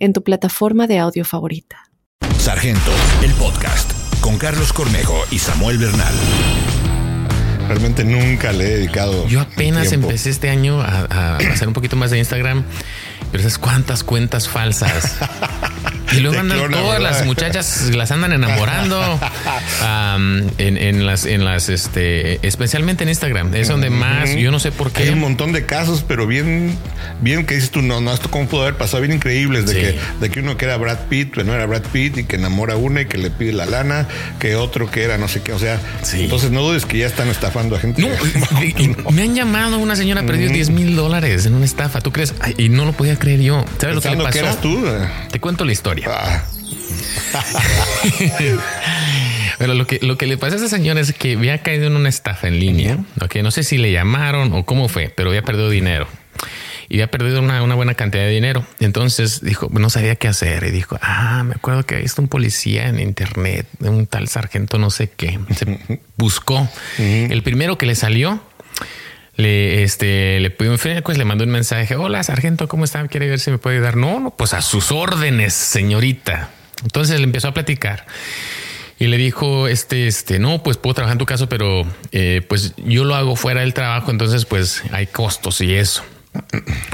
en tu plataforma de audio favorita. Sargento, el podcast, con Carlos Cornejo y Samuel Bernal. Realmente nunca le he dedicado. Yo apenas tiempo. empecé este año a, a hacer un poquito más de Instagram, pero esas cuantas cuentas falsas. Y luego andan clona, todas ¿verdad? las muchachas, las andan enamorando am, en, en las, en las, este, especialmente en Instagram. Es donde más, yo no sé por Hay un qué. montón de casos, pero bien, bien que dices tú, no, no, esto cómo pudo haber pasado, bien increíbles, de, Sí. que, de que uno que era Brad Pitt, que no era Brad Pitt y que enamora a una y que le pide la lana, que otro que era no sé qué, o sea, Sí. entonces no dudes que ya están estafando a gente. No, y me han llamado, una señora perdió 10 mil dólares en una estafa. ¿Tú crees? Ay, y no lo podía creer yo. ¿Sabes lo que le pasó? que eras tú. Te cuento la historia. Ah, Pero lo que, lo que le pasa a esa señora es que había caído en una estafa en línea. ok, no sé si le llamaron o cómo fue, pero había perdido dinero. Y había perdido una, una buena cantidad de dinero. Entonces dijo, no sabía qué hacer. Y dijo, ah, me acuerdo que había visto un policía en internet, un tal sargento no sé qué. Se buscó. El primero que le salió, le, este, le pidió un pues le mandó un mensaje. Hola, sargento, ¿cómo está? ¿Quiere ver si me puede ayudar? No, no, pues a sus órdenes, señorita. Entonces le empezó a platicar. Y le dijo, este, este, no, pues puedo trabajar en tu caso, pero eh, pues yo lo hago fuera del trabajo, entonces pues hay costos y eso.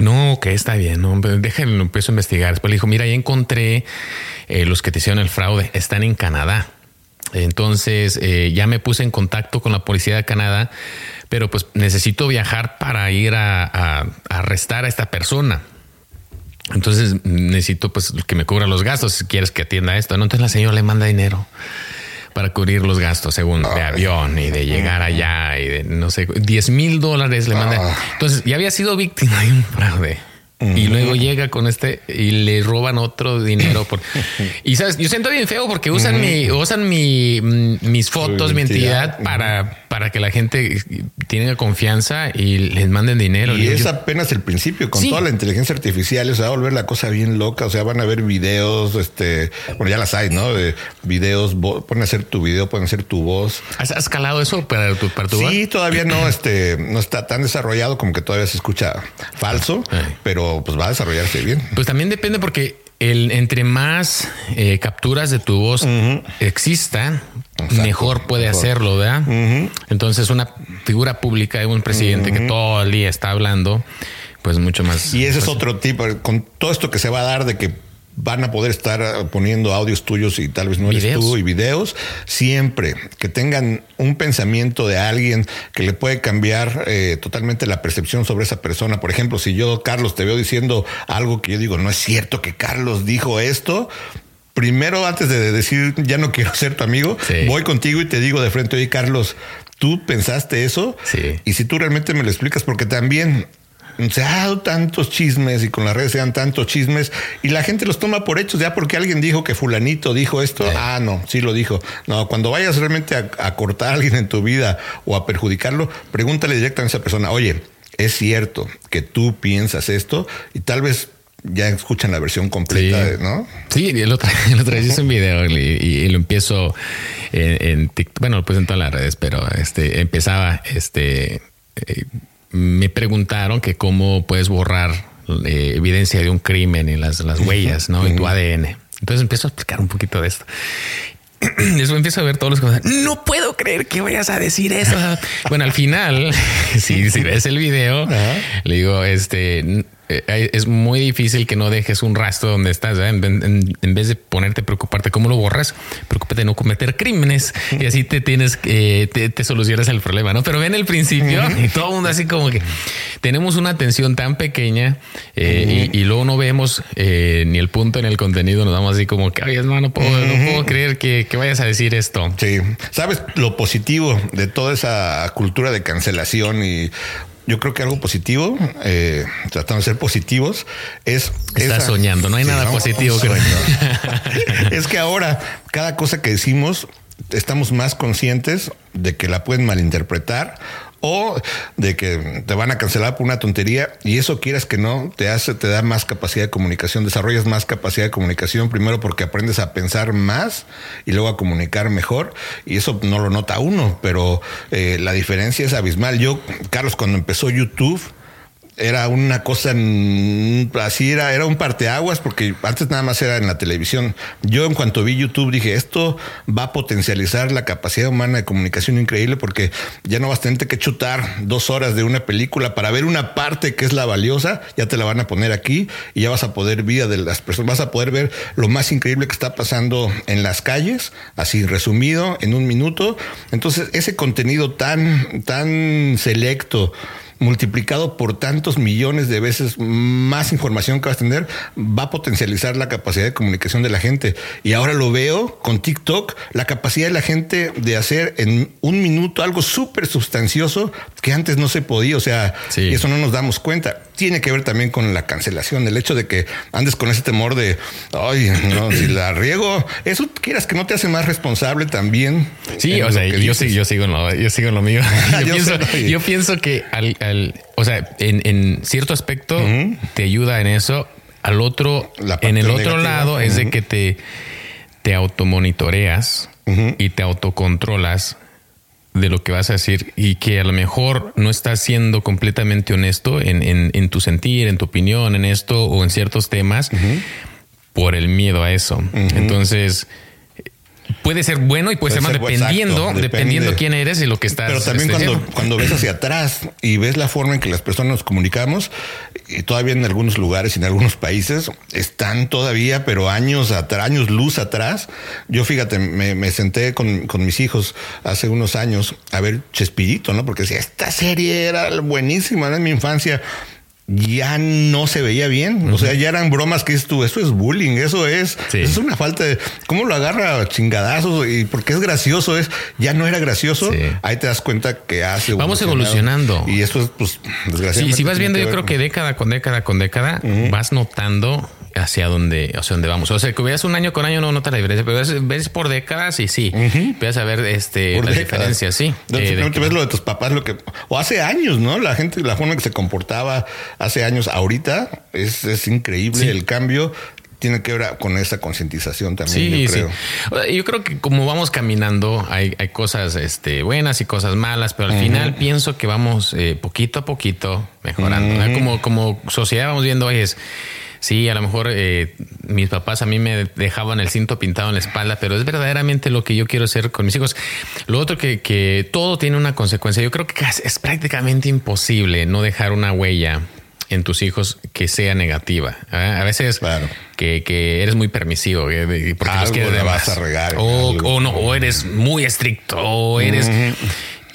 No, que está bien, no, déjenlo, empiezo a investigar. Después le dijo, mira, ya encontré eh, los que te hicieron el fraude, están en Canadá. Entonces eh, ya me puse en contacto con la policía de Canadá, pero pues necesito viajar para ir a, a- a arrestar a esta persona. Entonces necesito pues que me cubra los gastos si quieres que atienda esto. ¿no? Entonces la señora le manda dinero para cubrir los gastos según de avión y de llegar allá y de no sé, 10 mil dólares le manda. Entonces ya había sido víctima de un fraude. Y luego llega con este y le roban otro dinero por y sabes, yo siento bien feo porque usan mi, usan mi mm, mis fotos, mi entidad para, para que la gente tenga confianza y les manden dinero. Y es apenas el principio, con Sí. toda la inteligencia artificial, se va a volver la cosa bien loca. O sea, van a ver videos, este, bueno, ya las hay, ¿no? De videos, pueden hacer tu video, pueden hacer tu voz. ¿Has, has calado eso para tu, para tu Sí, todavía no, este, no está tan desarrollado como que todavía se escucha falso, Ay. pero pues va a desarrollarse bien. Pues también depende porque el, entre más eh, capturas de tu voz existan, Exacto, mejor puede mejor. hacerlo, ¿verdad? Entonces una figura pública de un presidente que todo el día está hablando, pues mucho más. Y ese es otro tipo, con todo esto que se va a dar de que van a poder estar eh, poniendo audios tuyos y tal vez no eres Videos. tú y videos, siempre que tengan un pensamiento de alguien que le puede cambiar eh, totalmente la percepción sobre esa persona. Por ejemplo, si yo, Carlos, te veo diciendo algo que yo digo, no es cierto que Carlos dijo esto. Primero, antes de decir ya no quiero ser tu amigo, Sí. voy contigo y te digo de frente, oye, Carlos, ¿tú pensaste eso? Sí. Y si tú realmente me lo explicas, porque también se ha dado tantos chismes y con las redes se dan tantos chismes y la gente los toma por hechos ya porque alguien dijo que fulanito dijo esto. Ah, no, sí lo dijo. No, cuando vayas realmente a, a cortar a alguien en tu vida o a perjudicarlo, pregúntale directamente a esa persona, oye, es cierto que tú piensas esto y tal vez ya escuchan la versión completa, Sí. ¿no? Sí, el otro, el otro hice un video y, y- y lo empiezo en, en TikTok, bueno, pues en todas las redes, pero este empezaba, este, eh, me preguntaron que cómo puedes borrar eh, evidencia de un crimen en las, las huellas, ¿no? En tu ADN. Entonces empiezo a explicar un poquito de esto. Después empiezo a ver todos los comentarios. No puedo creer que vayas a decir eso. bueno, al final, si, si ves el video, le digo, este, eh, es muy difícil que no dejes un rastro donde estás. En, en- en vez de ponerte a preocuparte cómo lo borras, preocúpate de no cometer crímenes y así te tienes, eh, te, te solucionas el problema, ¿no? Pero ven el principio y todo el mundo así como que tenemos una atención tan pequeña eh, y, y luego no vemos eh, ni el punto en el contenido, nos damos así como que, ay, hermano, no puedo, no puedo creer que, que vayas a decir esto. Sí. ¿Sabes lo positivo de toda esa cultura de cancelación y yo creo que algo positivo, eh, tratando de ser positivos, es... Estás soñando, no hay nada positivo que... es que ahora cada cosa que decimos estamos más conscientes de que la pueden malinterpretar o de que te van a cancelar por una tontería y eso quieras que no, te hace, te da más capacidad de comunicación, desarrollas más capacidad de comunicación, primero porque aprendes a pensar más y luego a comunicar mejor y eso no lo nota uno, pero eh, la diferencia es abismal. Yo, Carlos, cuando empezó YouTube, era una cosa así, era, era un parteaguas, porque antes nada más era en la televisión. Yo en cuanto vi YouTube dije, esto va a potencializar la capacidad humana de comunicación increíble, porque ya no vas a tener que chutar dos horas de una película para ver una parte que es la valiosa, ya te la van a poner aquí y ya vas a poder vida de las personas, vas a poder ver lo más increíble que está pasando en las calles, así resumido en un minuto. Entonces, ese contenido tan, tan selecto, multiplicado por tantos millones de veces más información que vas a tener, va a potencializar la capacidad de comunicación de la gente. Y ahora lo veo con TikTok, la capacidad de la gente de hacer en un minuto algo súper sustancioso que antes no se podía. O sea, eso no nos damos cuenta. Tiene que ver también con la cancelación, el hecho de que andes con ese temor de, ay, no, si la riego, eso quieras que no te hace más responsable también. Sí, o sea, yo, yo, sigo en lo, yo sigo en lo mío. yo, pienso, yo pienso que al o sea, en, cierto aspecto te ayuda en eso. Al otro, en el otro lado es de que te, te automonitoreas y te autocontrolas de lo que vas a decir y que a lo mejor no estás siendo completamente honesto en, en, tu sentir, en tu opinión, en esto o en ciertos temas por el miedo a eso. Entonces, puede ser bueno y puede, ser malo dependiendo, dependiendo quién eres y lo que estás. Pero también cuando, cuando ves hacia atrás y ves la forma en que las personas nos comunicamos, y todavía en algunos lugares y en algunos países están todavía, pero años atrás, años luz atrás. Yo fíjate, me, senté con, con, mis hijos hace unos años a ver Chespirito, ¿no? Porque decía, esta serie era buenísima en mi infancia ya no se veía bien. O sea, ya eran bromas que es tú, eso es bullying, eso es, es una falta de cómo lo agarra chingadazos y porque es gracioso, es ya no era gracioso. Ahí te das cuenta que hace. Vamos evolucionando. Y eso es, pues, desgraciadamente. si vas viendo, yo creo que década con década con década vas notando hacia dónde, hacia dónde vamos. O sea, que veas un año con año no notas la diferencia, pero ves, por décadas y sí, ves a ver este, la diferencia, sí. Eh, ves lo de tus papás, lo que, o hace años, ¿no? La gente, la forma en que se comportaba hace años, ahorita es, es increíble el cambio tiene que ver con esa concientización también. Sí, yo creo. Sí. Yo creo que como vamos caminando, hay, hay cosas este, buenas y cosas malas, pero al final pienso que vamos eh, poquito a poquito mejorando. Como, como sociedad vamos viendo, es Sí, a lo mejor eh, mis papás a mí me dejaban el cinto pintado en la espalda, pero es verdaderamente lo que yo quiero hacer con mis hijos. Lo otro que, que todo tiene una consecuencia. Yo creo que es prácticamente imposible no dejar una huella en tus hijos que sea negativa. ¿eh? A veces que, que, eres muy permisivo ¿eh? porque algo vas a regar. O, no, o eres muy estricto, o eres...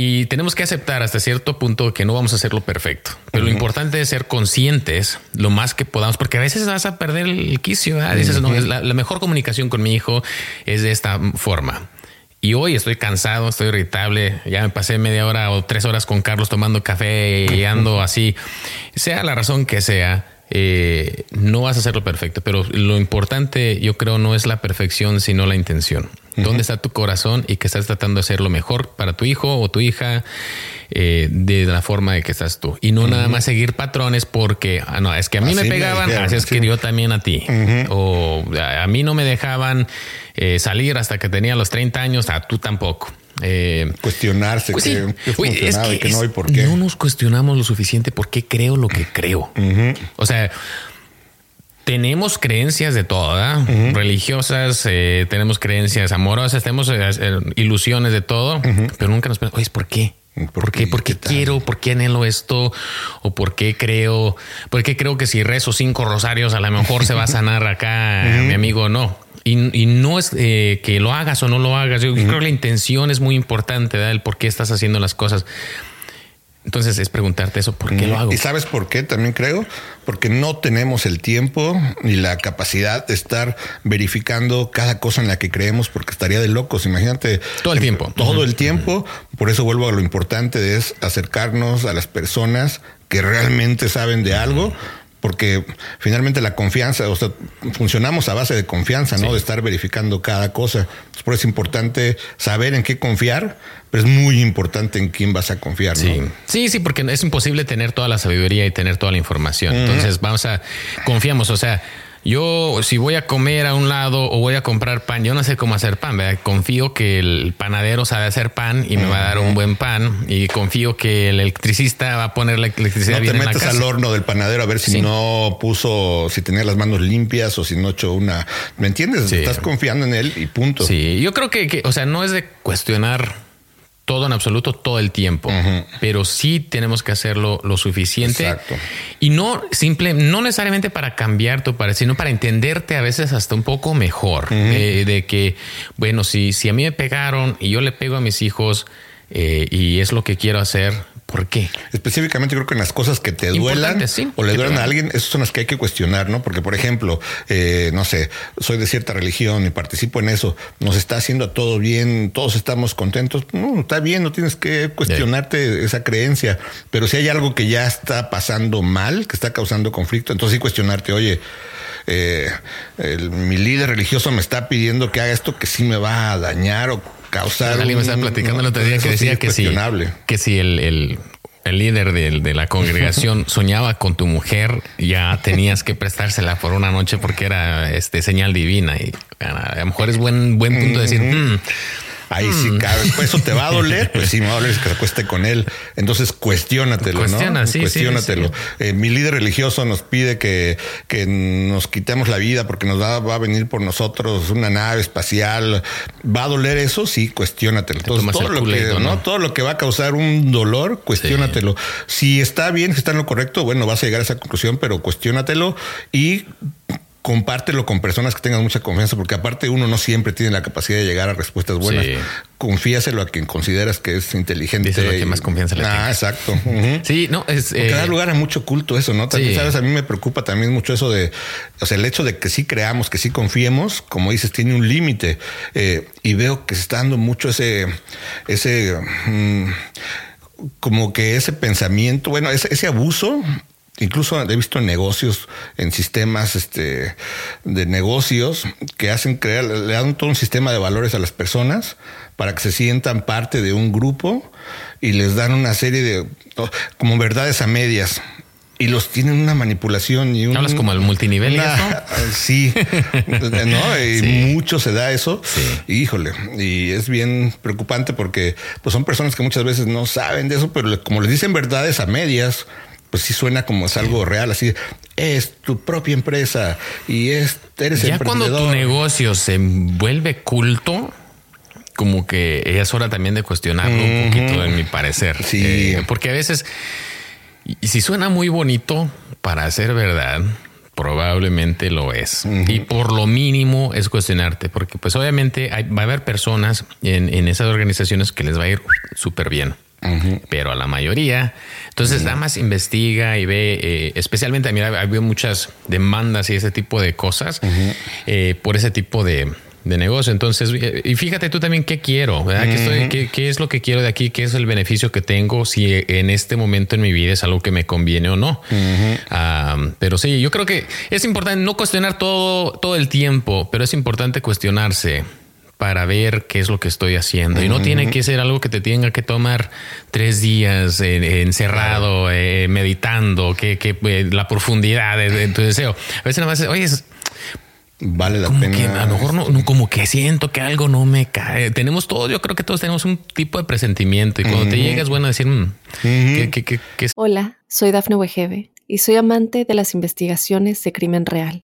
Y tenemos que aceptar hasta cierto punto que no vamos a hacerlo perfecto. Pero lo importante es ser conscientes lo más que podamos, porque a veces vas a perder el quicio. Dices, no, la, mejor comunicación con mi hijo es de esta forma. Y hoy estoy cansado, estoy irritable. Ya me pasé media hora o tres horas con Carlos tomando café y ando así. Sea la razón que sea, eh, no vas a hacerlo perfecto. Pero lo importante, yo creo, no es la perfección, sino la intención dónde está tu corazón y que estás tratando de hacer lo mejor para tu hijo o tu hija eh, de la forma de que estás tú. Y no nada más seguir patrones porque, ah, no, es que a mí me pegaban, así es que yo también a ti. O a, mí no me dejaban eh, salir hasta que tenía los 30 años, a tú tampoco. Eh, Cuestionarse pues que, y que no hay por qué. No nos cuestionamos lo suficiente por qué creo lo que creo. O sea, tenemos creencias de todo, religiosas, eh, tenemos creencias amorosas, tenemos eh, ilusiones de todo, pero nunca nos preguntamos, oye, ¿por qué? ¿Por, qué? ¿Por qué quiero? ¿Por qué anhelo esto? ¿O por qué creo? ¿Por qué creo que si rezo cinco rosarios a lo mejor se va a sanar acá mi amigo? No. Y, no es que lo hagas o no lo hagas. Yo creo que la intención es muy importante, ¿verdad? El por qué estás haciendo las cosas. Entonces es preguntarte eso, ¿por qué lo hago? Y sabes por qué también creo, porque no tenemos el tiempo ni la capacidad de estar verificando cada cosa en la que creemos, porque estaría de locos. Imagínate. Todo el tiempo. Todo el tiempo. Por eso vuelvo a lo importante es acercarnos a las personas que realmente saben de algo porque finalmente la confianza, o sea, funcionamos a base de confianza, ¿no? De estar verificando cada cosa. por eso es importante saber en qué confiar, pero es muy importante en quién vas a confiar, ¿no? Sí, sí, sí porque es imposible tener toda la sabiduría y tener toda la información. Entonces, vamos a confiamos, o sea, yo, si voy a comer a un lado o voy a comprar pan, yo no sé cómo hacer pan, ¿verdad? Confío que el panadero sabe hacer pan y me va a dar un buen pan y confío que el electricista va a poner la electricidad no bien te metes al horno del panadero a ver si no puso, si tenía las manos limpias o si no echó una, ¿me entiendes? Estás confiando en él y punto. Sí, yo creo que, que, o sea, no es de cuestionar todo en absoluto todo el tiempo, pero sí tenemos que hacerlo lo suficiente. Exacto. y no simple, no necesariamente para cambiar tu parecer, sino para entenderte a veces hasta un poco mejor. Eh, de que, bueno, si, si a mí me pegaron y yo le pego a mis hijos eh, y es lo que quiero hacer, ¿Por qué? Específicamente creo que en las cosas que te duelan o le duelen a alguien, esas son las que hay que cuestionar, ¿no? Porque, por ejemplo, eh, no sé, soy de cierta religión y participo en eso, nos está haciendo todo bien, todos estamos contentos. No, está bien, no tienes que cuestionarte esa creencia, pero si hay algo que ya está pasando mal, que está causando conflicto, entonces sí cuestionarte, oye, eh, mi líder religioso me está pidiendo que haga esto que sí me va a dañar o causar. Alguien me estaba platicando el otro día que decía que si, que si el, el, el líder de, de, la congregación soñaba con tu mujer, ya tenías que prestársela por una noche porque era este señal divina. Y a lo mejor es buen, buen punto de decir, mm, Ahí sí, mm. cabe. Eso te va a doler, pues sí, me va a doler que se acueste con él. Entonces cuestiónatelo, Cuestiona, ¿no? Sí, cuestiónatelo. Eh, mi líder religioso nos pide que, que nos quitemos la vida porque nos va, va, a venir por nosotros una nave espacial. ¿Va a doler eso? Sí, cuestiónatelo. Entonces, todo lo, que, ¿no? todo lo que va a causar un dolor, cuestiónatelo. Si está bien, si está en lo correcto, bueno, vas a llegar a esa conclusión, pero cuestiónatelo y compártelo con personas que tengan mucha confianza, porque aparte uno no siempre tiene la capacidad de llegar a respuestas buenas. Confíaselo a quien consideras que es inteligente. Dice lo que más confianza le Ah, exacto. Sí, no, es... Porque da eh, lugar a mucho culto eso, ¿no? También, sabes, a mí me preocupa también mucho eso de, o sea, el hecho de que sí creamos, que sí confiemos, como dices, tiene un límite. Eh, y veo que se está dando mucho ese, ese, mm, como que ese pensamiento, bueno, ese, ese abuso Incluso he visto en negocios, en sistemas este, de negocios que hacen crear, le dan todo un sistema de valores a las personas para que se sientan parte de un grupo y les dan una serie de como verdades a medias. Y los tienen una manipulación y un, hablas como el multinivel sí no y mucho se da eso. Híjole y es bien preocupante porque pues son personas que muchas veces no saben de eso pero como les dicen verdades a medias pues sí suena como es algo real, así es tu propia empresa y es, eres ya cuando tu negocio se vuelve culto, como que es hora también de cuestionarlo un poquito, en mi parecer. Sí. Eh, porque a veces, y si suena muy bonito para ser verdad, probablemente lo es. Y por lo mínimo es cuestionarte, porque pues obviamente va a haber personas en, en esas organizaciones que les va a ir súper bien pero a la mayoría. Entonces, nada más investiga y ve, eh, especialmente, mira, había muchas demandas y ese tipo de cosas eh, por ese tipo de, negocio. Entonces, eh, y fíjate tú también qué quiero, ¿verdad? ¿Qué, es lo que quiero de aquí? ¿Qué es el beneficio que tengo? Si en este momento en mi vida es algo que me conviene o no. Ah, pero sí, yo creo que es importante no cuestionar todo, todo el tiempo, pero es importante cuestionarse para ver qué es lo que estoy haciendo. Y no tiene que ser algo que te tenga que tomar tres días eh, encerrado, eh, meditando, que, que eh, la profundidad de, tu deseo. A veces nada más, oye, Vale la pena. a lo mejor no, como que siento que algo no me cae. Tenemos todo, yo creo que todos tenemos un tipo de presentimiento y cuando te llega es bueno decir, mm, Hola, soy Dafne Wegebe y soy amante de las investigaciones de crimen real.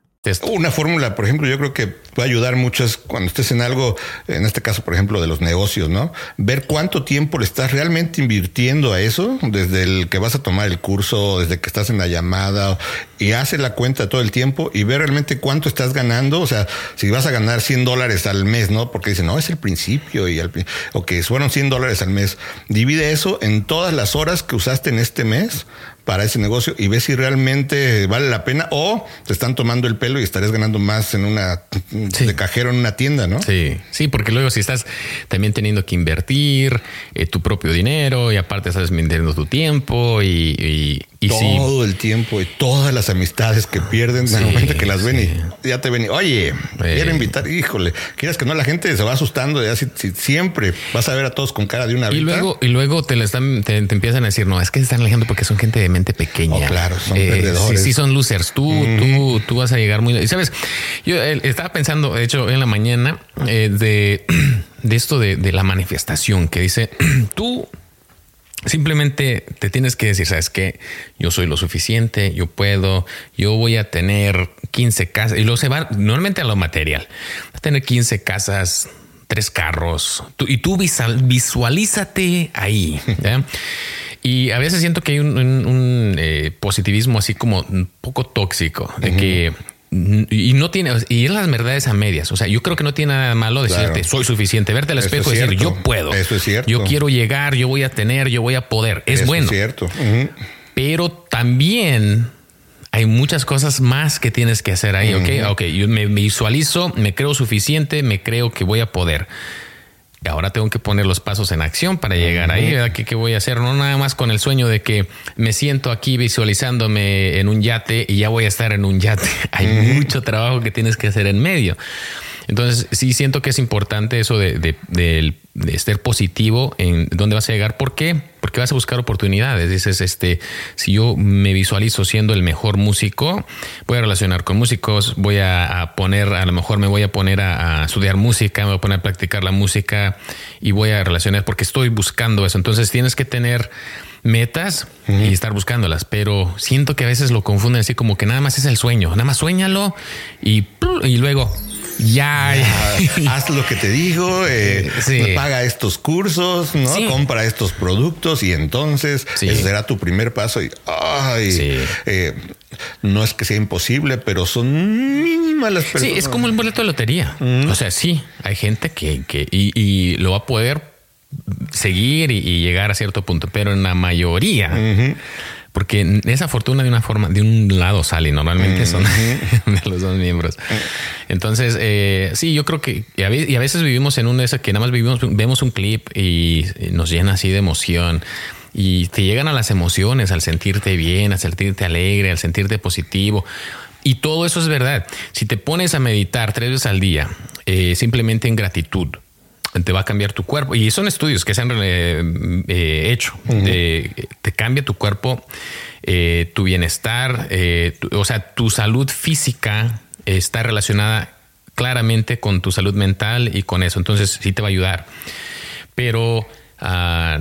Una fórmula, por ejemplo, yo creo que puede ayudar mucho es cuando estés en algo, en este caso, por ejemplo, de los negocios, ¿no? Ver cuánto tiempo le estás realmente invirtiendo a eso, desde el que vas a tomar el curso, desde que estás en la llamada, y hace la cuenta todo el tiempo y ver realmente cuánto estás ganando. O sea, si vas a ganar 100 dólares al mes, ¿no? Porque dicen, no, es el principio y al, o que fueron 100 dólares al mes. Divide eso en todas las horas que usaste en este mes para ese negocio y ves si realmente vale la pena o te están tomando el pelo y estarías ganando más en una de cajero en una tienda, ¿no? Sí, sí, porque luego si estás también teniendo que invertir eh, tu propio dinero y aparte estás vendiendo tu tiempo y, y, todo el tiempo y todas las amistades que pierden en el momento que las ven y ya te ven y, oye, quiero invitar, híjole, quieres que no, la gente se va asustando, ya si, siempre vas a ver a todos con cara de una vida. Y luego, y luego te, están, te, empiezan a decir, no, es que se están alejando porque son gente de mente pequeña. Oh, claro, son eh, perdedores. Sí, son losers. Tú, tú, tú vas a llegar muy... Sabes, yo eh, estaba pensando, de hecho, en la mañana eh, de, de esto de, de la manifestación que dice, tú Simplemente te tienes que decir, sabes que yo soy lo suficiente, yo puedo, yo voy a tener 15 casas y luego se va normalmente a lo material. Va a tener 15 casas, tres carros y tú visualízate ahí. Y a veces siento que hay un, eh, positivismo así como un poco tóxico de que y no tiene, y es las verdades a medias. O sea, yo creo que no tiene nada malo decirte soy suficiente, verte al espejo y decir yo puedo. Eso es cierto. Yo quiero llegar, yo voy a tener, yo voy a poder. Es bueno. Es cierto. Pero también hay muchas cosas más que tienes que hacer ahí. Ok, ok. Yo me visualizo, me creo suficiente, me creo que voy a poder. Y ahora tengo que poner los pasos en acción para llegar ahí. ¿Qué, ¿Qué, voy a hacer? No nada más con el sueño de que me siento aquí visualizándome en un yate y ya voy a estar en un yate. Hay mucho trabajo que tienes que hacer en medio. Entonces, sí siento que es importante eso de, de, de, de, ser positivo en dónde vas a llegar. ¿Por qué? Porque vas a buscar oportunidades. Dices, este, si yo me visualizo siendo el mejor músico, voy a relacionar con músicos, voy a, poner, a lo mejor me voy a poner a, estudiar música, me voy a poner a practicar la música y voy a relacionar porque estoy buscando eso. Entonces, tienes que tener metas y estar buscándolas, pero siento que a veces lo confunden así como que nada más es el sueño, nada más sueñalo y, y luego ya, haz lo que te digo, eh, paga estos cursos, ¿no? Compra estos productos y entonces ese será tu primer paso. Y ay, eh, no es que sea imposible, pero son mínimas las personas. Sí, es como el boleto de lotería. O sea, sí, hay gente que, que y, lo va a poder seguir y, llegar a cierto punto, pero en la mayoría porque esa fortuna de una forma, de un lado sale, normalmente son de los dos miembros. Entonces, eh, sí, yo creo que, y a, veces vivimos en un ese que nada más vivimos, vemos un clip y nos llena así de emoción y te llegan a las emociones al sentirte bien, al sentirte alegre, al sentirte positivo. Y todo eso es verdad. Si te pones a meditar tres veces al día, eh, simplemente en gratitud, te va a cambiar tu cuerpo. Y son estudios que se han eh, eh, hecho. te cambia tu cuerpo, eh, tu bienestar, o sea, tu salud física está relacionada claramente con tu salud mental y con eso. Entonces sí te va a ayudar. Pero, ah,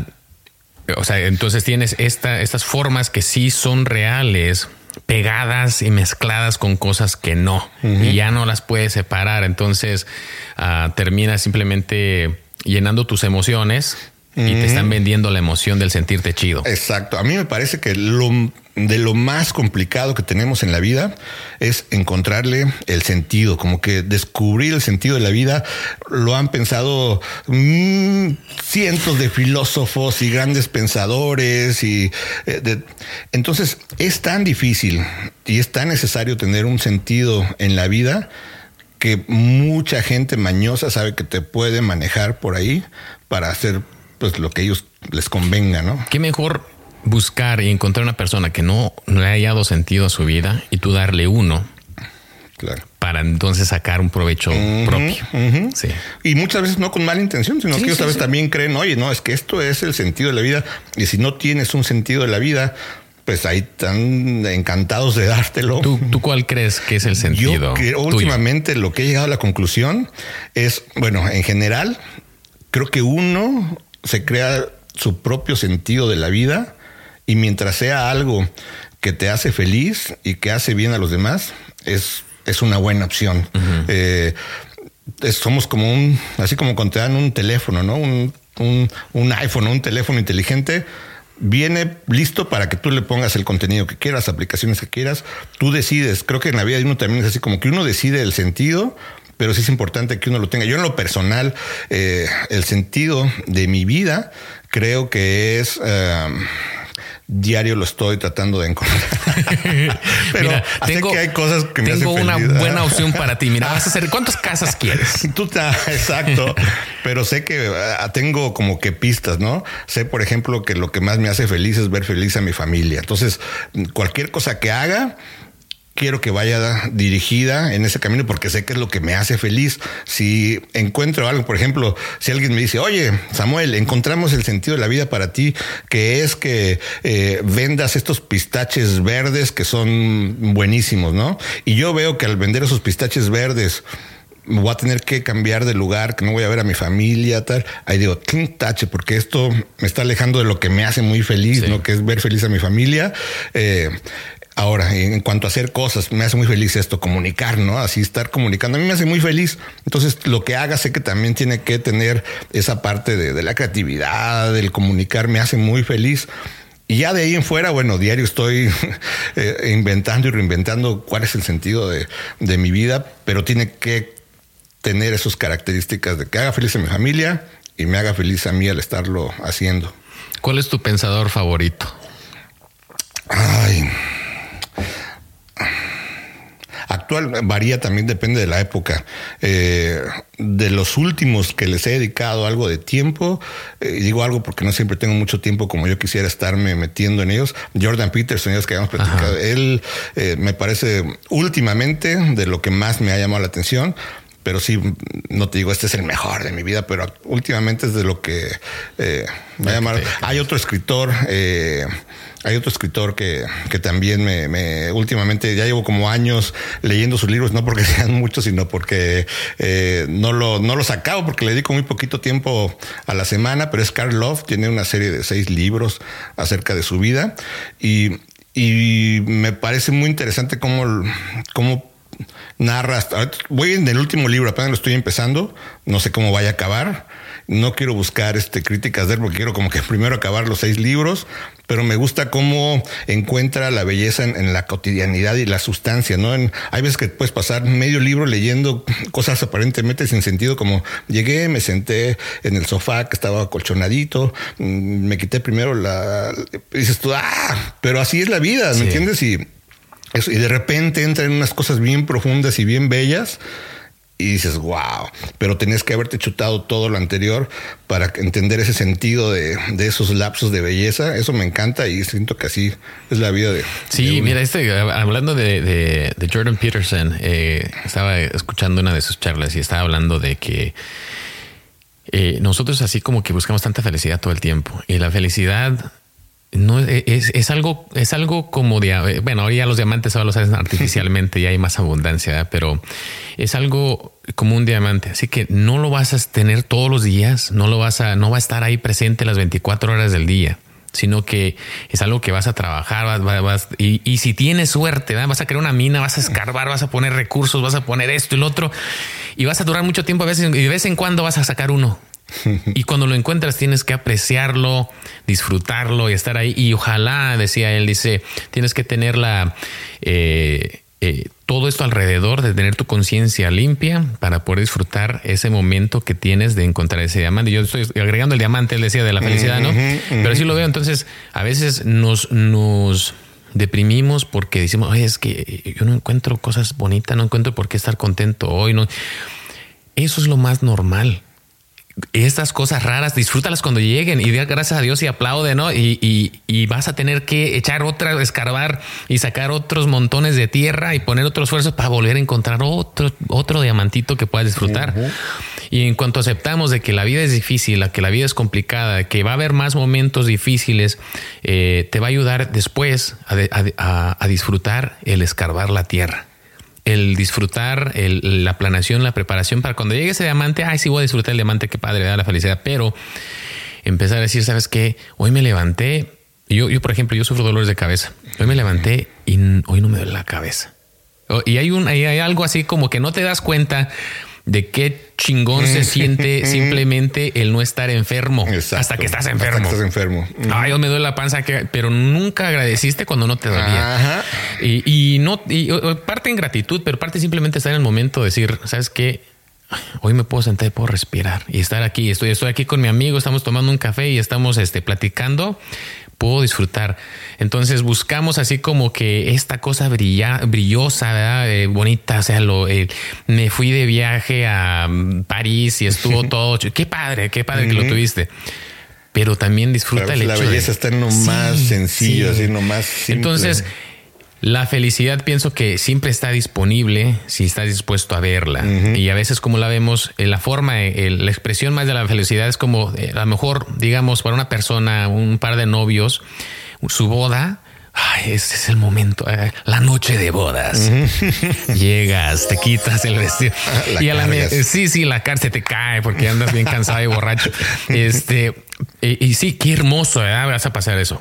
o sea, entonces tienes esta, estas formas que sí son reales pegadas y mezcladas con cosas que no y ya no las puedes separar. Entonces uh, terminas simplemente llenando tus emociones y te están vendiendo la emoción del sentirte chido. Exacto. A mí me parece que lo de lo más complicado que tenemos en la vida es encontrarle el sentido, como que descubrir el sentido de la vida lo han pensado mm, cientos de filósofos y grandes pensadores y eh, entonces es tan difícil y es tan necesario tener un sentido en la vida que mucha gente mañosa sabe que te puede manejar por ahí para hacer pues lo que ellos les convenga, ¿no? Qué mejor buscar y encontrar una persona que no le haya dado sentido a su vida y tú darle uno. Claro. Para entonces sacar un provecho propio. sí. Y muchas veces no con mala intención, sino que ellos vez también creen, oye, no, es que esto es el sentido de la vida. Y si no tienes un sentido de la vida, pues ahí están encantados de dártelo. ¿Tú, ¿Tú, cuál crees que es el sentido? Yo últimamente lo que he llegado a la conclusión es, bueno, en general, creo que uno se crea su propio sentido de la vida y mientras sea algo que te hace feliz y que hace bien a los demás, es, es una buena opción. Eh, somos como un, así como cuando te dan un teléfono, ¿no? Un, un, un iPhone, un teléfono inteligente viene listo para que tú le pongas el contenido que quieras, aplicaciones que quieras. Tú decides. Creo que en la vida de uno también es así como que uno decide el sentido, pero sí es importante que uno lo tenga. Yo en lo personal, eh, el sentido de mi vida creo que es... Eh, diario lo estoy tratando de encontrar. Pero Mira, tengo, que hay cosas que me Tengo una buena opción para ti. Mira, vas a hacer cuántas casas quieres. Tú exacto. Pero sé que ah, tengo como que pistas, ¿no? Sé, por ejemplo, que lo que más me hace feliz es ver feliz a mi familia. Entonces, cualquier cosa que haga, quiero que vaya dirigida en ese camino porque sé que es lo que me hace feliz. Si encuentro algo, por ejemplo, si alguien me dice, oye, Samuel, encontramos el sentido de la vida para ti, que es que eh, vendas estos pistaches verdes que son buenísimos, ¿no? Y yo veo que al vender esos pistaches verdes, voy a tener que cambiar de lugar, que no voy a ver a mi familia, tal. Ahí digo, tache, porque esto me está alejando de lo que me hace muy feliz, ¿no? Que es ver feliz a mi familia. Eh, Ahora, en cuanto a hacer cosas, me hace muy feliz esto, comunicar, ¿no? Así estar comunicando, a mí me hace muy feliz. Entonces, lo que haga, sé que también tiene que tener esa parte de, la creatividad, del comunicar, me hace muy feliz. Y ya de ahí en fuera, bueno, diario estoy eh, inventando y reinventando cuál es el sentido de, de mi vida, pero tiene que tener esas características de que haga feliz a mi familia y me haga feliz a mí al estarlo haciendo. ¿Cuál es tu pensador favorito? Ay, Actual varía también, depende de la época. Eh, de los últimos que les he dedicado algo de tiempo, eh, digo algo porque no siempre tengo mucho tiempo como yo quisiera estarme metiendo en ellos. Jordan Peterson, ellos que habíamos platicado, él eh, me parece últimamente de lo que más me ha llamado la atención pero sí, no te digo, este es el mejor de mi vida, pero últimamente es de lo que me ha llamado. Hay otro escritor, eh, hay otro escritor que, que también me, me, últimamente ya llevo como años leyendo sus libros, no porque sean muchos, sino porque eh, no lo no los acabo porque le dedico muy poquito tiempo a la semana, pero es Carl Love, tiene una serie de seis libros acerca de su vida y, y me parece muy interesante cómo, cómo narra. Voy en el último libro, apenas lo estoy empezando, no sé cómo vaya a acabar no quiero buscar este, críticas de él porque quiero como que primero acabar los seis libros, pero me gusta cómo encuentra la belleza en, la cotidianidad y la sustancia, ¿no? hay veces que puedes pasar medio libro leyendo cosas aparentemente sin sentido, como llegué, me senté en el sofá que estaba acolchonadito, mm, me quité primero la... dices tú, ah, pero así es la vida, ¿me entiendes? Y, y de repente entra en unas cosas bien profundas y bien bellas y dices, wow, pero tenías que haberte chutado todo lo anterior para entender ese sentido de, esos lapsos de belleza. Eso me encanta y siento que así es la vida de. Sí, mira, este, hablando de, Jordan Peterson, eh, estaba escuchando una de sus charlas y estaba hablando de que eh, nosotros así como que buscamos tanta felicidad todo el tiempo y la felicidad no es, es, algo, es algo como de, bueno, ahora ya los diamantes ahora los hacen artificialmente y hay más abundancia, pero es algo como un diamante. Así que no lo vas a tener todos los días, no lo vas a, no va a estar ahí presente las 24 horas del día sino que es algo que vas a trabajar vas, y, y, si tienes suerte, vas a crear una mina, vas a escarbar, vas a poner recursos, vas a poner esto y lo otro, y vas a durar mucho tiempo a veces, y de vez en cuando vas a sacar uno. y cuando lo encuentras tienes que apreciarlo, disfrutarlo y estar ahí. Y ojalá, decía él, dice, tienes que tener la... Eh, eh, todo esto alrededor de tener tu conciencia limpia para poder disfrutar ese momento que tienes de encontrar ese diamante. Yo estoy agregando el diamante, él decía, de la felicidad, ¿no? Pero así lo veo. Entonces, a veces nos, nos deprimimos porque decimos, es que yo no encuentro cosas bonitas, no encuentro por qué estar contento hoy. No. Eso es lo más normal estas cosas raras, disfrútalas cuando lleguen y dé gracias a Dios y aplaude, ¿no? Y, vas a tener que echar otra, escarbar y sacar otros montones de tierra y poner otro esfuerzo para volver a encontrar otro, otro diamantito que puedas disfrutar. Y en cuanto aceptamos de que la vida es difícil, que la vida es complicada, que va a haber más momentos difíciles, eh, te va a ayudar después a disfrutar el escarbar la tierra el disfrutar la planeación, la preparación para cuando llegue ese diamante, ay, sí voy a disfrutar el diamante, qué padre, da la felicidad, pero empezar a decir, ¿sabes qué? Hoy me levanté, Yo, yo, por ejemplo, yo sufro dolores de cabeza. Hoy me levanté y hoy no me duele la cabeza. Y hay un, hay algo así como que no te das cuenta de qué chingón se siente simplemente el no estar enfermo hasta que estás enfermo. Hasta que estás enfermo. Ay, me duele la panza, pero nunca agradeciste cuando no te dolía. Y, y, no, y parte en gratitud, pero parte simplemente estar en el momento de decir, ¿sabes qué? Hoy me puedo sentar y puedo respirar y estar aquí. Estoy, estoy aquí con mi amigo, estamos tomando un café y estamos este, platicando puedo disfrutar. Entonces buscamos así como que esta cosa brilla, brillosa, eh, bonita, o sea, lo, eh, me fui de viaje a mm, París y estuvo todo, qué padre, qué padre que lo tuviste. Pero también disfruta el la hecho. Belleza está en lo más sencillo, así, en lo más simple. Entonces, la felicidad pienso que siempre está disponible si estás dispuesto a verla. Y a veces como la vemos, eh, la forma, eh, la expresión más de la felicidad es como eh, a lo mejor, digamos, para una persona, un par de novios, su boda. Ay, ese es el momento, la noche de bodas. Llegas, te quitas el vestido y a la sí, sí, la cárcel te cae porque andas bien cansado y borracho. Este y, sí, qué hermoso, ¿verdad? vas a pasar eso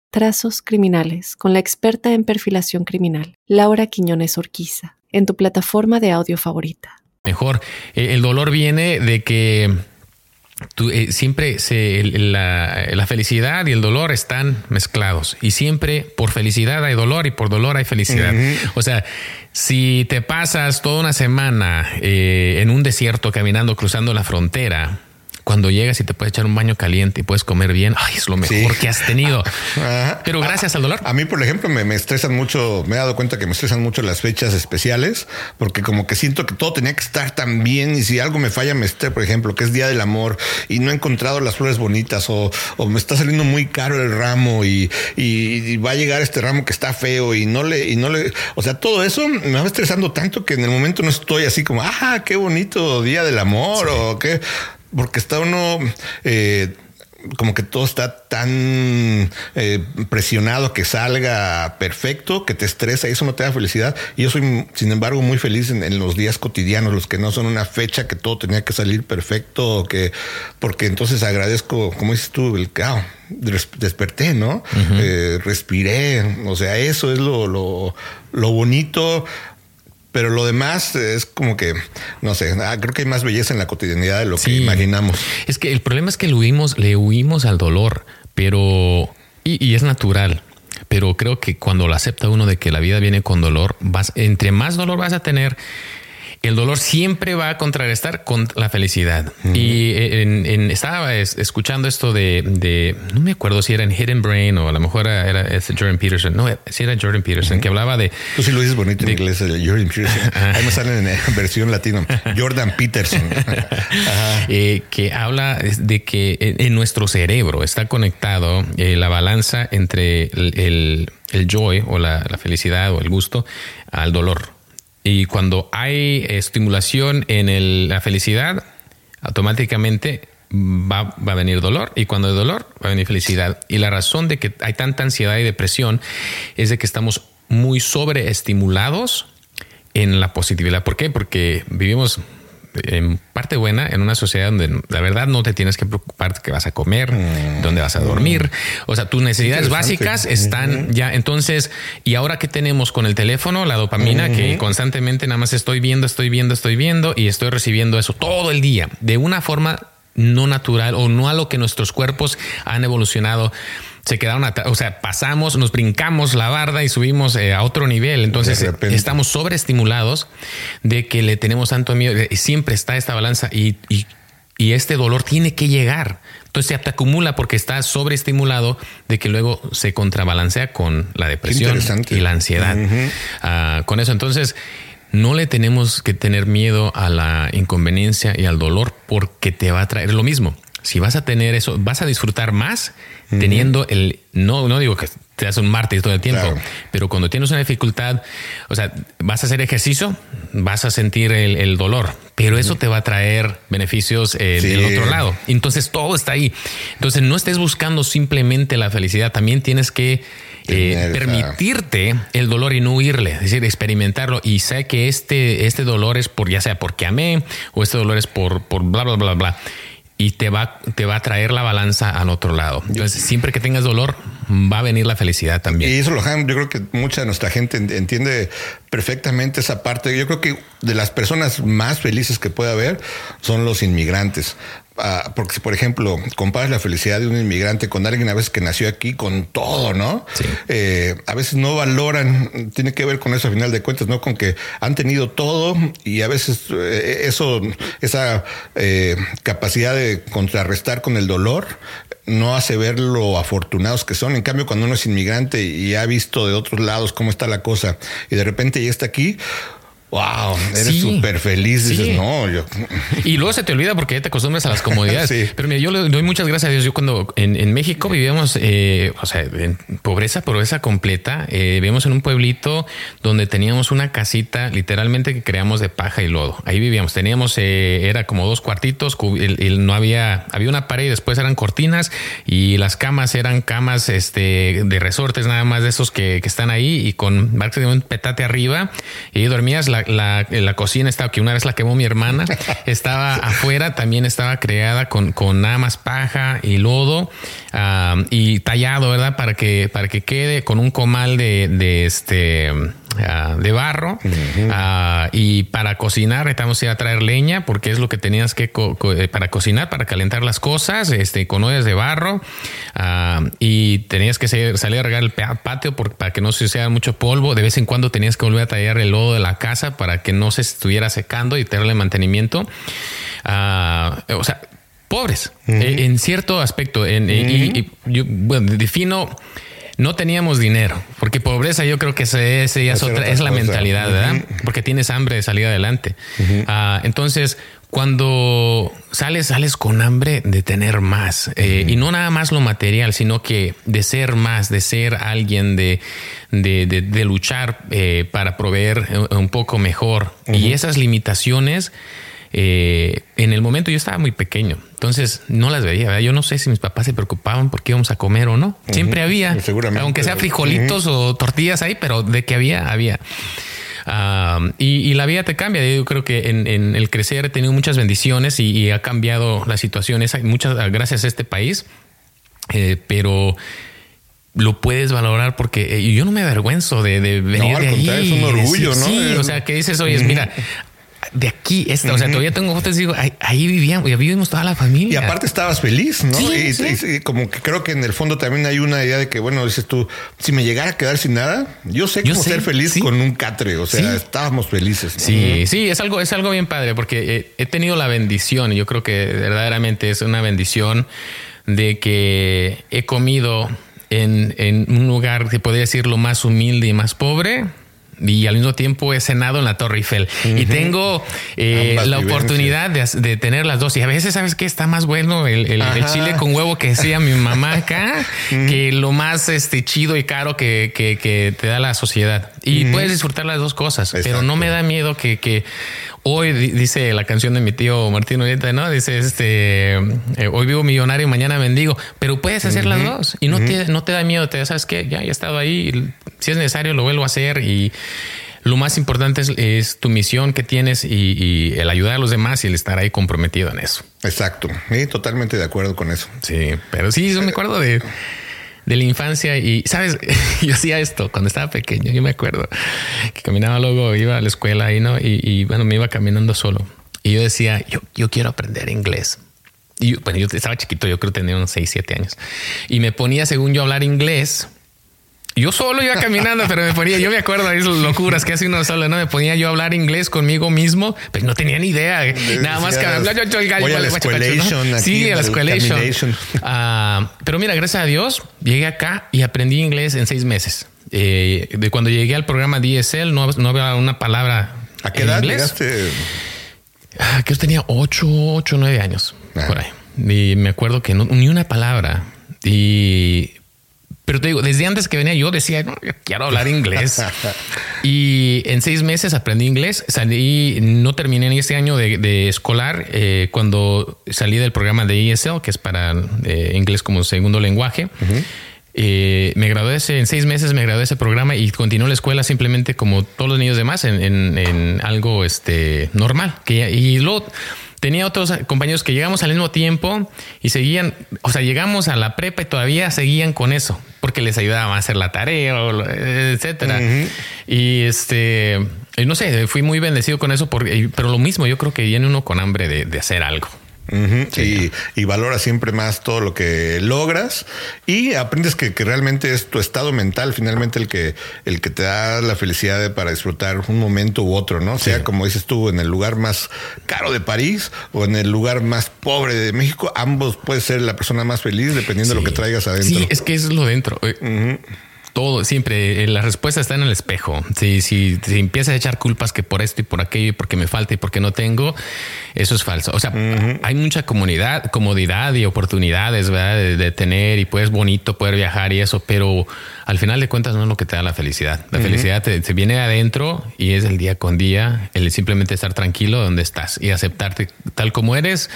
Trazos Criminales con la experta en perfilación criminal, Laura Quiñones Orquiza, en tu plataforma de audio favorita. Mejor, eh, el dolor viene de que eh, siempre se, la, felicidad y el dolor están mezclados y siempre por felicidad hay dolor y por dolor hay felicidad. O sea, si te pasas toda una semana eh, en un desierto caminando, cruzando la frontera, cuando llegas y te puedes echar un baño caliente y puedes comer bien, ay, es lo mejor que has tenido. Pero gracias al dolor. A mí, por ejemplo, me, estresan mucho, me he dado cuenta que me estresan mucho las fechas especiales, porque como que siento que todo tenía que estar tan bien y si algo me falla, me esté, por ejemplo, que es Día del Amor y no he encontrado las flores bonitas o, me está saliendo muy caro el ramo y, va a llegar este ramo que está feo y no le, y no le, o sea, todo eso me va estresando tanto que en el momento no estoy así como, ah, qué bonito Día del Amor o qué porque está uno eh, como que todo está tan eh, presionado que salga perfecto, que te estresa y eso no te da felicidad. Y yo soy, sin embargo, muy feliz en, los días cotidianos, los que no son una fecha que todo tenía que salir perfecto, que porque entonces agradezco, como dices tú, el que ah, desperté, ¿no? Eh, respiré. O sea, eso es lo, lo, lo bonito pero lo demás es como que, no sé, ah, creo que hay más belleza en la cotidianidad de lo que imaginamos. Es que el problema es que le huimos, le huimos al dolor, pero, y, es natural. Pero creo que cuando lo acepta uno de que la vida viene con dolor, vas, entre más dolor vas a tener, el dolor siempre va a contrarrestar con la felicidad. Y en, estaba escuchando esto de, no me acuerdo si era en Hidden Brain o a lo mejor era, Jordan Peterson. No, si era Jordan Peterson, que hablaba de... Tú sí lo dices bonito en inglés, Jordan Peterson. Ahí me salen en versión latino. Jordan Peterson. Eh, que habla de que en nuestro cerebro está conectado eh, la balanza entre el, joy o la felicidad o el gusto al dolor. Y cuando hay estimulación en la felicidad, automáticamente va, a venir dolor. Y cuando hay dolor, va a venir felicidad. Y la razón de que hay tanta ansiedad y depresión es de que estamos muy sobreestimulados en la positividad. ¿Por qué? Porque vivimos en parte buena en una sociedad donde la verdad no te tienes que preocupar qué vas a comer, mm. dónde vas a dormir. O sea, tus necesidades básicas están ya. Entonces, y ahora que tenemos con el teléfono, la dopamina, que constantemente nada más estoy viendo, estoy viendo, estoy viendo y estoy recibiendo eso todo el día de una forma no natural o no a lo que nuestros cuerpos han evolucionado se quedaron, o sea, pasamos, nos brincamos la barda y subimos eh, a otro nivel. Entonces estamos sobreestimulados de que le tenemos tanto miedo. Siempre está esta balanza y, y, este dolor tiene que llegar. Entonces se acumula porque está sobreestimulado de que luego se contrabalancea con la depresión y la ansiedad. Ah, con eso, entonces no le tenemos que tener miedo a la inconveniencia y al dolor porque te va a traer lo mismo si vas a tener eso, vas a disfrutar más teniendo el, no, no digo que te hace un martes todo el tiempo, pero cuando tienes una dificultad, o sea, vas a hacer ejercicio, vas a sentir el, dolor, pero eso te va a traer beneficios eh, del otro lado. Entonces todo está ahí. Entonces no estés buscando simplemente la felicidad, también tienes que eh, permitirte el dolor y no huirle, es decir, experimentarlo. Y sé que este, este dolor es por ya sea porque amé o este dolor es por, por bla, bla, bla, bla y te va, te va a traer la balanza al otro lado. Entonces, siempre que tengas dolor, va a venir la felicidad también. Y eso, lo yo creo que mucha de nuestra gente entiende perfectamente esa parte. Yo creo que de las personas más felices que puede haber son los inmigrantes. Porque si, por ejemplo, comparas la felicidad de un inmigrante con alguien a veces que nació aquí con todo, ¿no? Eh, a veces no valoran, tiene que ver con eso a final de cuentas, ¿no? Con que han tenido todo y a veces eh, eso, esa eh, capacidad de contrarrestar con el dolor no hace ver lo afortunados que son. En cambio, cuando uno es inmigrante y ha visto de otros lados cómo está la cosa y de repente ya está aquí, Wow, eres súper feliz. Dices, no, yo. Y luego se te olvida porque ya te acostumbras a las comodidades. Pero mira, yo le doy muchas gracias a Dios. Yo cuando en, México vivíamos, eh, o sea, en pobreza, pobreza completa. Eh, vivíamos en un pueblito donde teníamos una casita literalmente que creamos de paja y lodo. Ahí vivíamos. Teníamos, eh, era como dos cuartitos. no había, había una pared y después eran cortinas y las camas eran camas este, de resortes, nada más de esos que, que están ahí y con un petate arriba. Y dormías la la, la, cocina estaba, que una vez la quemó mi hermana, estaba afuera, también estaba creada con, con nada más paja y lodo ah, y tallado, ¿verdad? Para que, para que quede con un comal de, de este Ah, de barro ah, y para cocinar estamos a traer leña porque es lo que tenías que eh, para cocinar para calentar las cosas este con ollas de barro ah, y tenías que salir a regar el patio para que no se hiciera mucho polvo. De vez en cuando tenías que volver a tallar el lodo de la casa para que no se estuviera secando y tenerle mantenimiento. O sea pobres en cierto aspecto en, y, yo bueno, defino no teníamos dinero, porque pobreza yo creo que ese, es, otra, es la mentalidad, ¿verdad? Porque tienes hambre de salir adelante. Ah, entonces, cuando sales, sales con hambre de tener más. Eh, y no nada más lo material, sino que de ser más, de ser alguien, de, de, luchar eh, para proveer un poco mejor. Y esas limitaciones eh, en el momento yo estaba muy pequeño, entonces no las veía. Yo no sé si mis papás se preocupaban por qué íbamos a comer o no. Siempre había, aunque sea frijolitos o tortillas ahí, pero de que había, había. y, la vida te cambia. Yo creo que en, el crecer he tenido muchas bendiciones y, ha cambiado la situación. muchas gracias a este país, eh, pero lo puedes valorar porque eh, yo no me avergüenzo de, venir de ahí. Es un orgullo, ¿no? Sí, o sea, que dices, oye, mira, de aquí, esta, o sea, todavía tengo fotos y digo, ahí, vivíamos, ya vivimos toda la familia. Y aparte estabas feliz, ¿no? y, como que creo que en el fondo también hay una idea de que, bueno, dices tú, si me llegara a quedar sin nada, yo sé cómo ser feliz con un catre, o sea, estábamos felices. Sí, sí, es algo, es algo bien padre porque he, tenido la bendición, y yo creo que verdaderamente es una bendición de que he comido en, en un lugar que podría decir lo más humilde y más pobre y al mismo tiempo he cenado en la Torre Eiffel. Y tengo eh, la oportunidad de, tener las dos. Y a veces, ¿sabes qué? Está más bueno el, chile con huevo que decía mi mamá acá que lo más este, chido y caro que, que, te da la sociedad. Y puedes disfrutar las dos cosas, pero no me da miedo que, que Hoy dice la canción de mi tío Martín Orienta, ¿no? Dice, este, eh, hoy vivo millonario, mañana bendigo, pero puedes hacer las dos y no, te, no te da miedo, te sabes que ya, he estado ahí, si es necesario lo vuelvo a hacer y lo más importante es, tu misión que tienes y, el ayudar a los demás y el estar ahí comprometido en eso. Exacto, sí, totalmente de acuerdo con eso. Sí, pero sí, yo me acuerdo de de la infancia y, ¿sabes? yo hacía esto cuando estaba pequeño, yo me acuerdo que caminaba luego, iba a la escuela y, ¿no? y, bueno, me iba caminando solo. Y yo decía, yo, yo quiero aprender inglés. Y bueno, yo estaba chiquito, yo creo que tenía unos 6, 7 años. Y me ponía, según yo, hablar inglés yo solo iba caminando, pero me ponía, yo me acuerdo de esas locuras que hace uno solo, ¿no? Me ponía yo a hablar inglés conmigo mismo, pues no tenía ni idea. Nada más que hablar yo, el gallo. Voy a la escuelation. Sí, a la escuelation. Ah, pero mira, gracias a Dios, llegué acá y aprendí inglés en seis meses. Eh, de cuando llegué al programa DSL, no, no había una palabra. ¿A qué edad llegaste? Ah, que yo tenía ocho, ocho, nueve años. Ah. Por ahí. y me acuerdo que no, ni una palabra. Y pero te digo, desde antes que venía yo decía, no, yo quiero hablar inglés. y en seis meses aprendí inglés. Salí, no terminé en este año de, escolar eh, cuando salí del programa de ESL, que es para eh, inglés como segundo lenguaje. Eh, me gradué ese, en seis meses, me gradué de ese programa y continué la escuela simplemente como todos los niños demás en, en, algo este, normal. Que, y luego tenía otros compañeros que llegamos al mismo tiempo y seguían, o sea, llegamos a la prepa y todavía seguían con eso, porque les ayudaba a hacer la tarea, etcétera. Y este, no sé, fui muy bendecido con eso, porque, pero lo mismo, yo creo que viene uno con hambre de, de hacer algo y, valora siempre más todo lo que logras y aprendes que, realmente es tu estado mental finalmente el que, el que te da la felicidad para disfrutar un momento u otro, ¿no? Sea como dices tú, en el lugar más caro de París o en el lugar más pobre de México, ambos puedes ser la persona más feliz dependiendo de lo que traigas adentro. Sí, es que es lo dentro. Eh, todo, siempre, eh, la respuesta está en el espejo. Si, si, si empiezas a echar culpas que por esto y por aquello y porque me falta y porque no tengo, eso es falso. O sea, hay mucha comunidad, comodidad y oportunidades ¿verdad? De, tener y pues bonito poder viajar y eso, pero al final de cuentas no es lo que te da la felicidad. La felicidad te, viene de adentro y es el día con día, el simplemente estar tranquilo donde estás y aceptarte tal como eres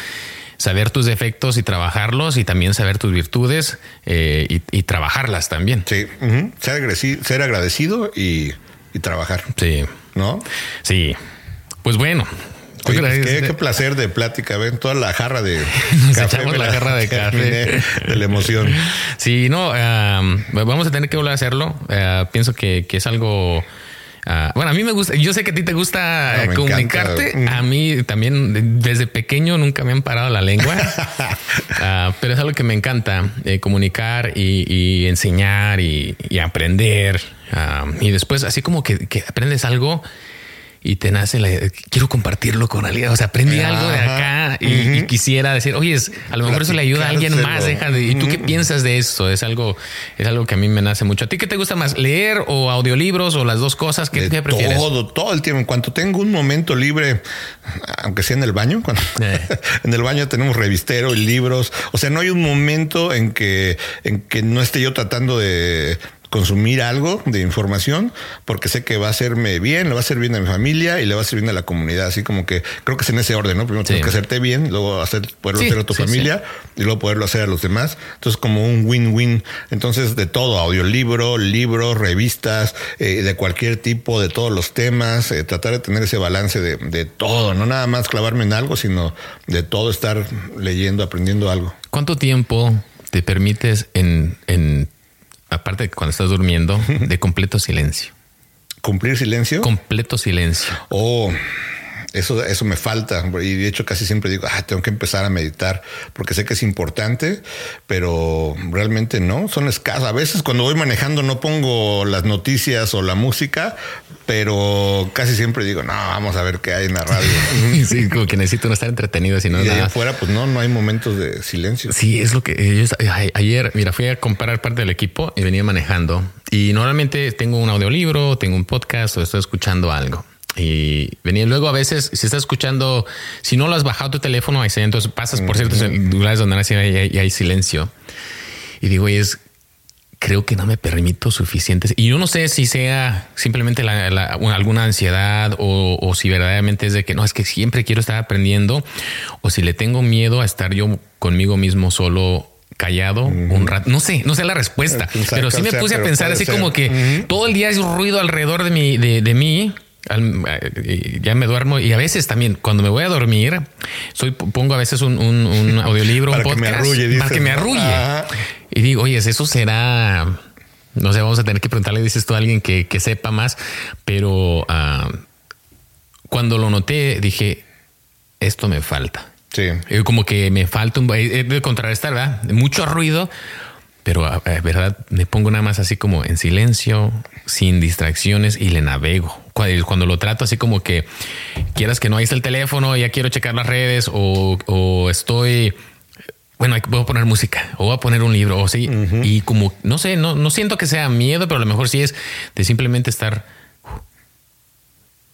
saber tus defectos y trabajarlos y también saber tus virtudes eh, y, trabajarlas también. Sí, ser, agradecido, y, trabajar. Sí. ¿No? Sí. Pues bueno. Pues qué, placer de plática, ven toda la jarra de Nos echamos la, jarra de café de la emoción. Sí, no, vamos a tener que volver a hacerlo. Eh, pienso que, que es algo Ah, bueno, a mí me gusta, yo sé que a ti te gusta comunicarte. A mí también desde pequeño nunca me han parado la lengua, ah, pero es algo que me encanta, eh, comunicar y, enseñar y, aprender. Ah, y después, así como que, que aprendes algo y te nace la quiero compartirlo con alguien. O sea, aprendí algo de acá y, quisiera decir, oye, a lo mejor eso le ayuda a alguien más. Deja de, ¿Y tú qué piensas de esto? Es algo, es algo que a mí me nace mucho. ¿A ti qué te gusta más? ¿Leer o audiolibros o las dos cosas? ¿Qué, te prefieres? Todo, todo el tiempo. En cuanto tengo un momento libre, aunque sea en el baño, cuando eh. en el baño tenemos revistero y libros. O sea, no hay un momento en que, en que no esté yo tratando de consumir algo de información porque sé que va a hacerme bien, le va a hacer bien a mi familia y le va a hacer bien a la comunidad. Así como que creo que es en ese orden, ¿no? Primero tienes que hacerte bien, luego hacer, poderlo hacer a tu familia y luego poderlo hacer a los demás. Entonces, como un win-win. Entonces, de todo, audiolibro, libros, revistas, eh, de cualquier tipo, de todos los temas, eh, tratar de tener ese balance de, de todo, no nada más clavarme en algo, sino de todo estar leyendo, aprendiendo algo. ¿Cuánto tiempo te permites en, en aparte de cuando estás durmiendo, de completo silencio. ¿Cumplir silencio? Completo silencio. Oh, eso, eso me falta. Y de hecho casi siempre digo, ah, tengo que empezar a meditar porque sé que es importante, pero realmente no, son escasas. A veces cuando voy manejando no pongo las noticias o la música, pero casi siempre digo, no, vamos a ver qué hay en la radio. sí, como que necesito no estar entretenido, sino y de afuera, pues no, no hay momentos de silencio. Sí, es lo que ayer, mira, fui a comprar parte del equipo y venía manejando y normalmente tengo un audiolibro, tengo un podcast o estoy escuchando algo. Y venía luego a veces, si estás escuchando, si no lo has bajado tu teléfono, ahí entonces pasas por ciertos lugares donde hay, hay, silencio. Y digo, y es, creo que no me permito suficientes. Y yo no sé si sea simplemente alguna ansiedad o, si verdaderamente es de que no, es que siempre quiero estar aprendiendo o si le tengo miedo a estar yo conmigo mismo solo callado un rato. No sé, no sé la respuesta, pero sí me puse a pensar así como que todo el día hay ruido alrededor de mí, de, de mí eh, ya me duermo y a veces también cuando me voy a dormir soy pongo a veces un, audiolibro un podcast que me arrulle, para que me arrulle y digo oye eso será no sé vamos a tener que preguntarle dices tú a alguien que, sepa más pero ah, cuando lo noté dije esto me falta sí. Como que me falta un de contrarrestar verdad mucho ruido pero verdad me pongo nada más así como en silencio, sin distracciones y le navego. Cuando, lo trato así como que quieras que no, ahí está el teléfono, ya quiero checar las redes o, estoy, bueno, voy a poner música o voy a poner un libro o sí. Y como, no sé, no, no siento que sea miedo, pero a lo mejor sí es de simplemente estar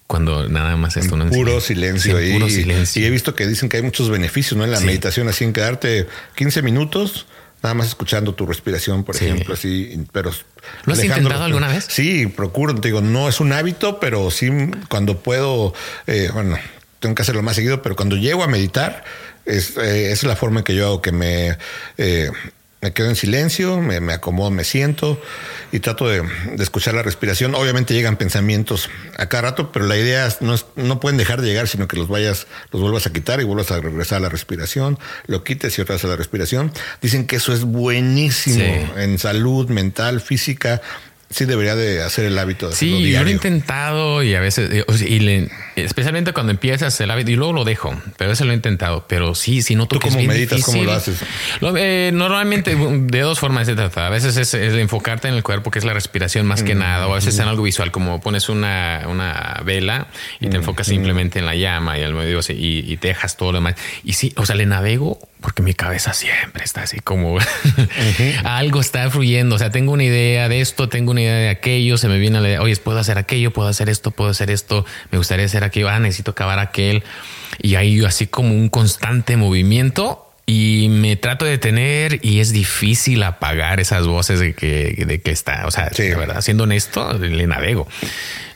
cuando nada más esto no puro silencio, sí, puro silencio. Y he visto que dicen que hay muchos beneficios ¿no? en la meditación, así en quedarte 15 minutos nada más escuchando tu respiración, por ejemplo, así, pero... ¿Lo has intentado alguna vez? Sí, procuro, te digo, no es un hábito, pero sí cuando puedo, eh, bueno, tengo que hacerlo más seguido, pero cuando llego a meditar, es, eh, es la forma en que yo hago que me... Eh, me quedo en silencio, me, acomodo, me siento y trato de, escuchar la respiración. Obviamente llegan pensamientos a cada rato, pero la idea no, es, no pueden dejar de llegar, sino que los vayas, los vuelvas a quitar y vuelvas a regresar a la respiración, lo quites y otra vez a la respiración. Dicen que eso es buenísimo en salud mental, física sí debería de hacer el hábito de Sí, yo lo he intentado y a veces, eh, y especialmente cuando empiezas el hábito y luego lo dejo, pero a veces lo he intentado, pero sí, si no ¿Tú cómo meditas? ¿Cómo lo haces? Eh, normalmente de dos formas se trata. A veces es, enfocarte en el cuerpo, que es la respiración más que mm, nada, o a veces en algo visual, como pones una, una vela y te mm, enfocas mm. simplemente en la llama y al medio y, y te dejas todo lo demás. Y sí, o sea, le navego porque mi cabeza siempre está así como algo está fluyendo. O sea, tengo una idea de esto, tengo una idea de aquello, se me viene la idea, oye, puedo hacer aquello, puedo hacer esto, puedo hacer esto, me gustaría hacer aquello, ah, necesito acabar aquel. Y hay así como un constante movimiento y me trato de detener y es difícil apagar esas voces de que, de que está, o sea, de verdad, siendo honesto, le navego.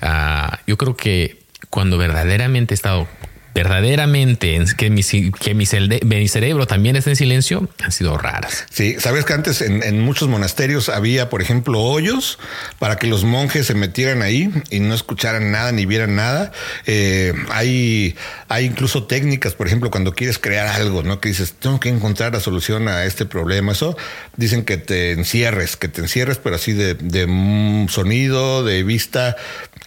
Ah, yo creo que cuando verdaderamente he estado verdaderamente que mi, que mi, cerebro también esté en silencio han sido raras. Sí, sabes que antes en, muchos monasterios había, por ejemplo, hoyos para que los monjes se metieran ahí y no escucharan nada ni vieran nada. Eh, hay, hay incluso técnicas, por ejemplo, cuando quieres crear algo, ¿no? Que dices, tengo que encontrar la solución a este problema. Eso dicen que te encierres, que te encierres, pero así de, de sonido, de vista,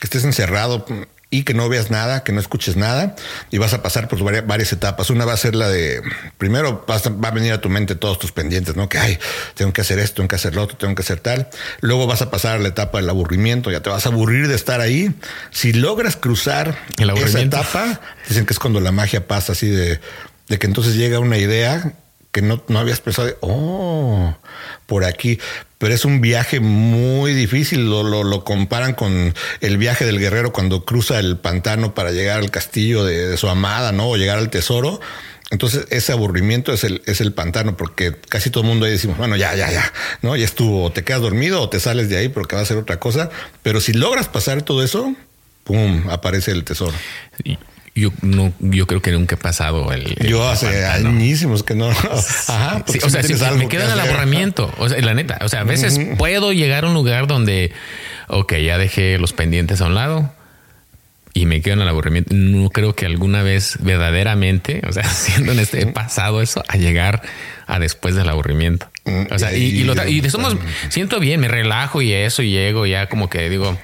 que estés encerrado y que no veas nada, que no escuches nada y vas a pasar por varias, etapas. Una va a ser la de, primero va a venir a tu mente todos tus pendientes, ¿no? Que, hay tengo que hacer esto, tengo que hacer lo otro, tengo que hacer tal. Luego vas a pasar a la etapa del aburrimiento, ya te vas a aburrir de estar ahí. Si logras cruzar esa etapa, dicen que es cuando la magia pasa así de, de que entonces llega una idea que no, no habías pensado de, oh, por aquí. Pero es un viaje muy difícil. Lo, lo, comparan con el viaje del guerrero cuando cruza el pantano para llegar al castillo de, su amada, ¿no? O llegar al tesoro. Entonces, ese aburrimiento es el, es el pantano, porque casi todo el mundo ahí decimos, bueno, ya, ya, ya, ¿no? Ya estuvo, o te quedas dormido o te sales de ahí porque va a ser otra cosa. Pero si logras pasar todo eso, ¡pum! aparece el tesoro. Yo no, yo creo que nunca he pasado el. yo hace añísimos que no. Ajá. o sea, me queda en el aburrimiento. O sea, la neta. O sea, a veces puedo llegar a un lugar donde, ok, ya dejé los pendientes a un lado y me quedo en el aburrimiento. No creo que alguna vez verdaderamente, o sea, siendo en este pasado eso, a llegar a después del aburrimiento. O sea, y, y, lo, y de somos, siento bien, me relajo y eso, y llego ya como que digo,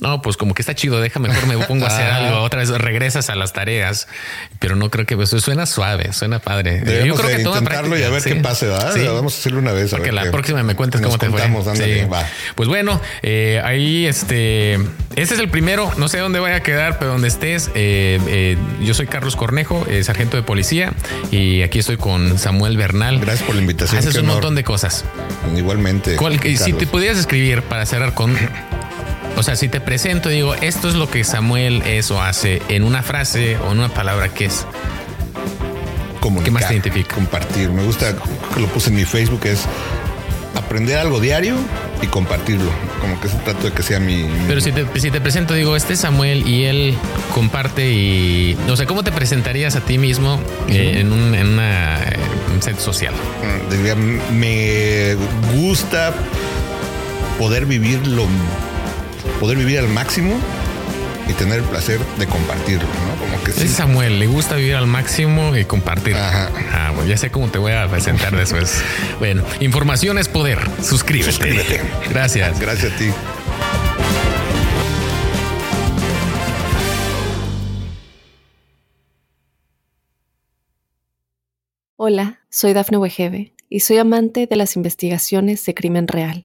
no, pues como que está chido, déjame mejor me pongo a hacer algo. Otra vez regresas a las tareas, pero no creo que eso pues, suena suave, suena padre. Yo creo que intentarlo y a ver qué pase, ¿verdad? Vamos a hacerlo una vez. Porque la próxima me cuentas cómo te fue. Pues bueno, eh, ahí este, este es el primero. No sé dónde vaya a quedar, pero donde estés. Eh, eh, yo soy Carlos Cornejo, sargento de policía, y aquí estoy con Samuel Bernal. Gracias por la invitación. Haces un montón de cosas. Igualmente. si te pudieras escribir para cerrar con o sea, si te presento y digo, esto es lo que Samuel es o hace en una frase o en una palabra, ¿qué es? ¿Qué más te identifica? Compartir. Me gusta que lo puse en mi Facebook, es aprender algo diario y compartirlo. Como que se trata de que sea mi. Pero si te, si te presento, digo, este es Samuel y él comparte y. O sea, ¿cómo te presentarías a ti mismo eh, en, un, en una set social? Mm, me gusta poder vivir lo poder vivir al máximo y tener el placer de compartirlo, ¿no? Como que Es Samuel, le gusta vivir al máximo y compartir. Ajá. Ah, bueno, ya sé cómo te voy a presentar después. bueno, información es poder. Suscríbete. Suscríbete. Gracias. Gracias a ti. Hola, soy Dafne Wegebe y soy amante de las investigaciones de crimen real.